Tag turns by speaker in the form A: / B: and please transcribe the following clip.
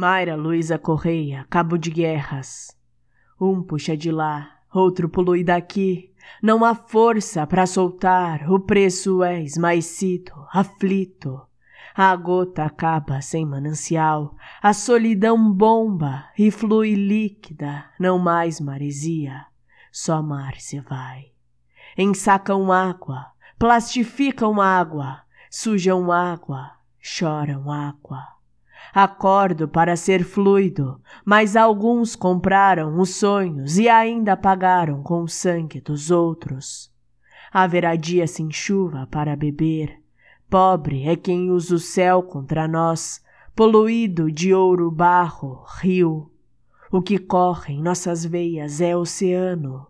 A: Mayra Luísa Correia, Cabo de Guerras. Um puxa de lá, outro polui daqui. Não há força para soltar, o preço é esmaecido, aflito. A gota acaba sem manancial, a solidão bomba e flui líquida, não mais maresia, só mar se vai. Ensacam água, plastificam água, sujam água, choram água. Acordo para ser fluido, mas alguns compraram os sonhos e ainda pagaram com o sangue dos outros. Haverá dia sem chuva para beber. Pobre é quem usa o céu contra nós, poluído de ouro, barro, rio. O que corre em nossas veias é oceano.